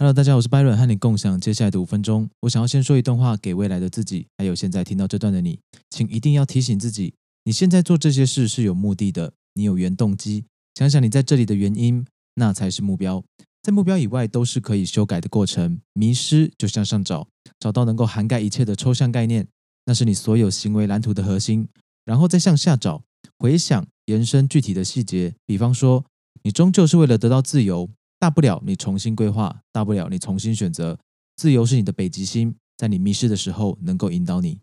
Hello，大家好，我是 Byron，和你共享接下来的五分钟。我想要先说一段话给未来的自己，还有现在听到这段的你，请一定要提醒自己，你现在做这些事是有目的的，你有原动机。想想你在这里的原因，那才是目标。在目标以外，都是可以修改的过程。迷失就向上找，找到能够涵盖一切的抽象概念，那是你所有行为蓝图的核心。然后再向下找，回想延伸具体的细节。比方说，你终究是为了得到自由。大不了你重新规划，大不了你重新选择。自由是你的北极星，在你迷失的时候能够引导你。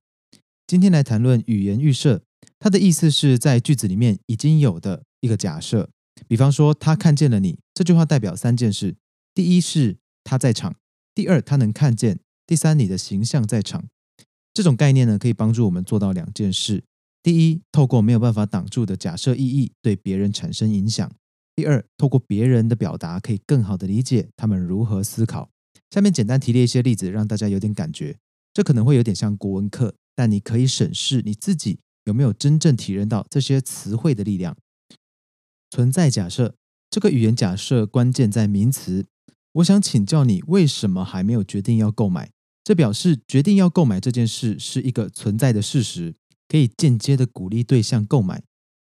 今天来谈论语言预设，它的意思是在句子里面已经有的一个假设。比方说，他看见了你，这句话代表三件事：第一是他在场；第二他能看见；第三你的形象在场。这种概念呢，可以帮助我们做到两件事：第一，透过没有办法挡住的假设意义，对别人产生影响。第二，透过别人的表达，可以更好的理解他们如何思考。下面简单提列一些例子，让大家有点感觉。这可能会有点像国文课，但你可以审视你自己有没有真正体认到这些词汇的力量。存在假设，这个语言假设关键在名词。我想请教你，为什么还没有决定要购买？这表示决定要购买这件事是一个存在的事实，可以间接的鼓励对象购买。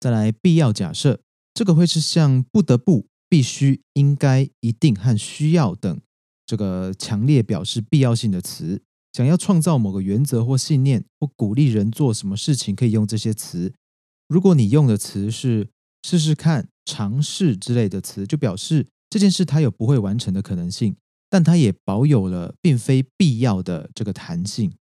再来，必要假设。这个会是像不得不、必须、应该、一定和需要等这个强烈表示必要性的词。想要创造某个原则或信念，或鼓励人做什么事情，可以用这些词。如果你用的词是试试看、尝试之类的词，就表示这件事它有不会完成的可能性，但它也保有了并非必要的这个弹性。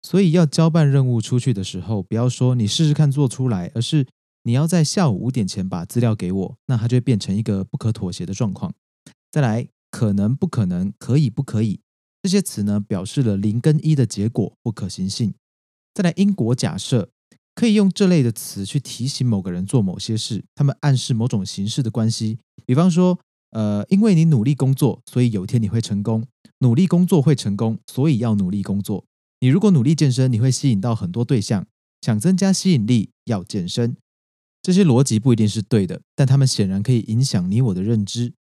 所以要交办任务出去的时候，不要说你试试看做出来，而是。你要在下午五点前把资料给我，那它就会变成一个不可妥协的状况。再来，可能不可能，可以不可以，这些词呢，表示了零跟一的结果或可行性。再来，因果假设可以用这类的词去提醒某个人做某些事，他们暗示某种形式的关系。比方说，呃，因为你努力工作，所以有一天你会成功。努力工作会成功，所以要努力工作。你如果努力健身，你会吸引到很多对象。想增加吸引力，要健身。这些逻辑不一定是对的，但他们显然可以影响你我的认知。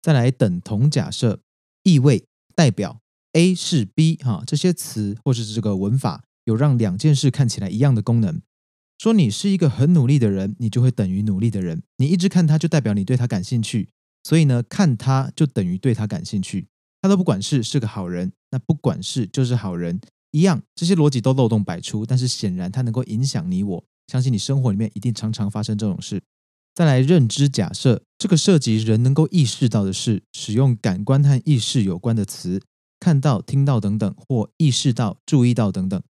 再来，等同假设、意味、代表 A 是 B 哈，这些词或是这个文法有让两件事看起来一样的功能。说你是一个很努力的人，你就会等于努力的人。你一直看他，就代表你对他感兴趣。所以呢，看他就等于对他感兴趣。他都不管事是个好人，那不管事就是好人一样。这些逻辑都漏洞百出，但是显然它能够影响你我。相信你生活里面一定常常发生这种事。再来，认知假设，这个涉及人能够意识到的事，使用感官和意识有关的词，看到、听到等等，或意识到、注意到等等。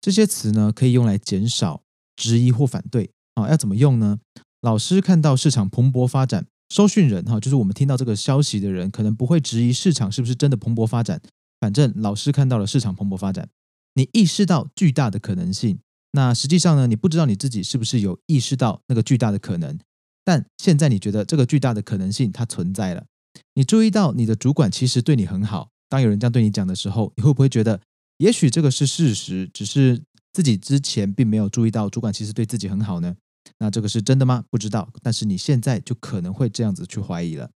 这些词呢，可以用来减少质疑或反对。啊，要怎么用呢？老师看到市场蓬勃发展，收讯人哈，就是我们听到这个消息的人，可能不会质疑市场是不是真的蓬勃发展。反正老师看到了市场蓬勃发展，你意识到巨大的可能性。那实际上呢，你不知道你自己是不是有意识到那个巨大的可能，但现在你觉得这个巨大的可能性它存在了。你注意到你的主管其实对你很好。当有人这样对你讲的时候，你会不会觉得，也许这个是事实，只是自己之前并没有注意到主管其实对自己很好呢？那这个是真的吗？不知道。但是你现在就可能会这样子去怀疑了。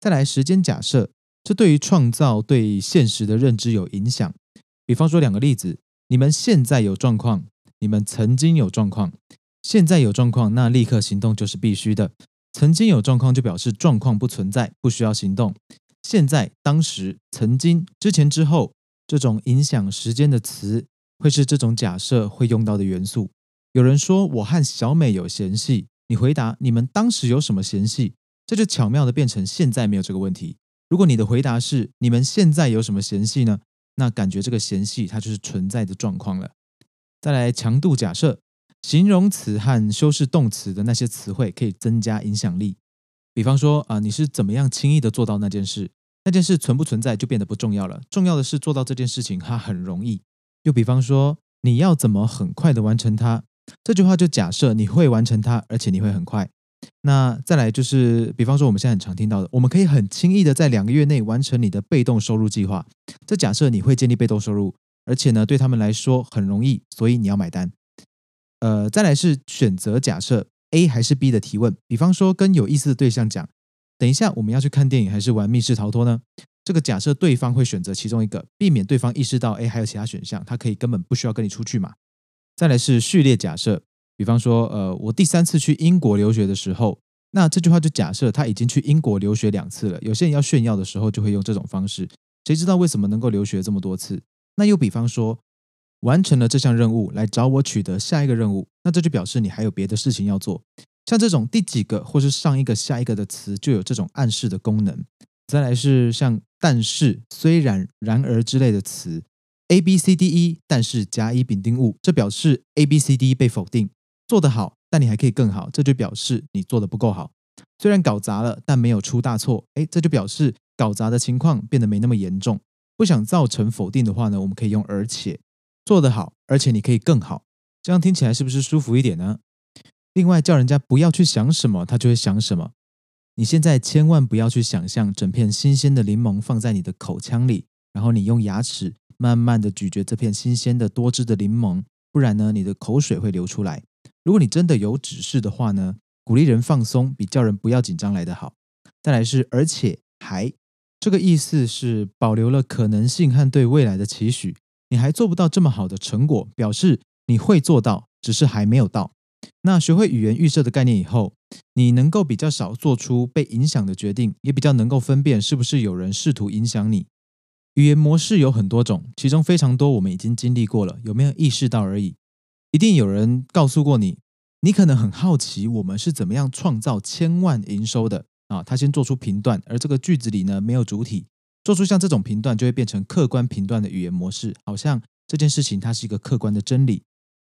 再来，时间假设，这对于创造对现实的认知有影响。比方说两个例子，你们现在有状况。你们曾经有状况，现在有状况，那立刻行动就是必须的。曾经有状况就表示状况不存在，不需要行动。现在、当时、曾经、之前、之后，这种影响时间的词，会是这种假设会用到的元素。有人说我和小美有嫌隙，你回答你们当时有什么嫌隙，这就巧妙的变成现在没有这个问题。如果你的回答是你们现在有什么嫌隙呢？那感觉这个嫌隙它就是存在的状况了。再来强度假设，形容词和修饰动词的那些词汇可以增加影响力。比方说啊，你是怎么样轻易的做到那件事？那件事存不存在就变得不重要了。重要的是做到这件事情，它很容易。又比方说，你要怎么很快的完成它？这句话就假设你会完成它，而且你会很快。那再来就是，比方说我们现在很常听到的，我们可以很轻易的在两个月内完成你的被动收入计划。这假设你会建立被动收入。而且呢，对他们来说很容易，所以你要买单。呃，再来是选择假设 A 还是 B 的提问。比方说，跟有意思的对象讲：“等一下，我们要去看电影还是玩密室逃脱呢？”这个假设对方会选择其中一个，避免对方意识到，哎，还有其他选项，他可以根本不需要跟你出去嘛。再来是序列假设，比方说，呃，我第三次去英国留学的时候，那这句话就假设他已经去英国留学两次了。有些人要炫耀的时候，就会用这种方式。谁知道为什么能够留学这么多次？那又比方说，完成了这项任务，来找我取得下一个任务，那这就表示你还有别的事情要做。像这种第几个或是上一个、下一个的词，就有这种暗示的功能。再来是像但是、虽然、然而之类的词，A B C D E，但是甲乙丙丁戊，这表示 A B C D 被否定，做得好，但你还可以更好，这就表示你做的不够好。虽然搞砸了，但没有出大错，哎，这就表示搞砸的情况变得没那么严重。不想造成否定的话呢，我们可以用而且做得好，而且你可以更好，这样听起来是不是舒服一点呢？另外，叫人家不要去想什么，他就会想什么。你现在千万不要去想象整片新鲜的柠檬放在你的口腔里，然后你用牙齿慢慢的咀嚼这片新鲜的多汁的柠檬，不然呢，你的口水会流出来。如果你真的有指示的话呢，鼓励人放松比叫人不要紧张来得好。再来是而且还，这个意思是保留了可能性和对未来的期许。你还做不到这么好的成果，表示你会做到，只是还没有到。那学会语言预设的概念以后，你能够比较少做出被影响的决定，也比较能够分辨是不是有人试图影响你。语言模式有很多种，其中非常多我们已经经历过了，有没有意识到而已。一定有人告诉过你，你可能很好奇我们是怎么样创造千万营收的啊？他先做出评断，而这个句子里呢没有主体，做出像这种评断就会变成客观评断的语言模式，好像这件事情它是一个客观的真理。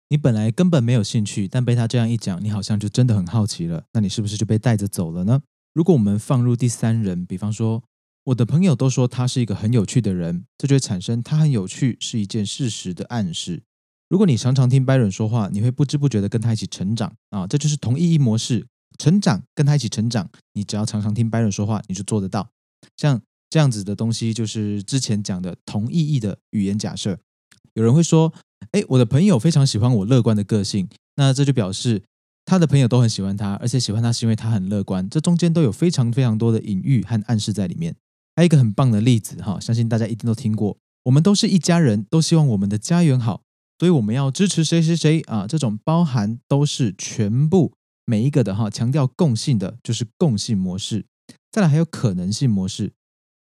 你本来根本没有兴趣，但被他这样一讲，你好像就真的很好奇了。那你是不是就被带着走了呢？如果我们放入第三人，比方说我的朋友都说他是一个很有趣的人，这就会产生他很有趣是一件事实的暗示。如果你常常听 Byron 说话，你会不知不觉的跟他一起成长啊，这就是同意义模式。成长跟他一起成长，你只要常常听 Byron 说话，你就做得到。像这样子的东西，就是之前讲的同意义的语言假设。有人会说。哎，我的朋友非常喜欢我乐观的个性，那这就表示他的朋友都很喜欢他，而且喜欢他是因为他很乐观。这中间都有非常非常多的隐喻和暗示在里面。还有一个很棒的例子哈，相信大家一定都听过。我们都是一家人，都希望我们的家园好，所以我们要支持谁谁谁啊。这种包含都是全部每一个的哈，强调共性的就是共性模式。再来还有可能性模式，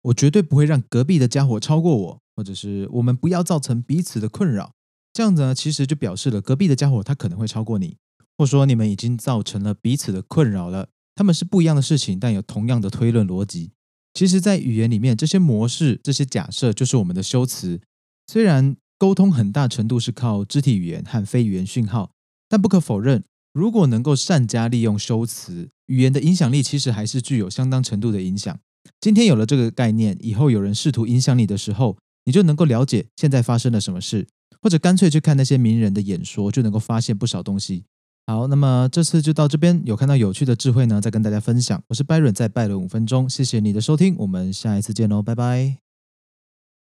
我绝对不会让隔壁的家伙超过我，或者是我们不要造成彼此的困扰。这样子呢，其实就表示了隔壁的家伙他可能会超过你，或说你们已经造成了彼此的困扰了。他们是不一样的事情，但有同样的推论逻辑。其实，在语言里面，这些模式、这些假设就是我们的修辞。虽然沟通很大程度是靠肢体语言和非语言讯号，但不可否认，如果能够善加利用修辞，语言的影响力其实还是具有相当程度的影响。今天有了这个概念，以后有人试图影响你的时候，你就能够了解现在发生了什么事。或者干脆去看那些名人的演说，就能够发现不少东西。好，那么这次就到这边，有看到有趣的智慧呢，再跟大家分享。我是 Byron，在拜伦五分钟，谢谢你的收听，我们下一次见喽，拜拜。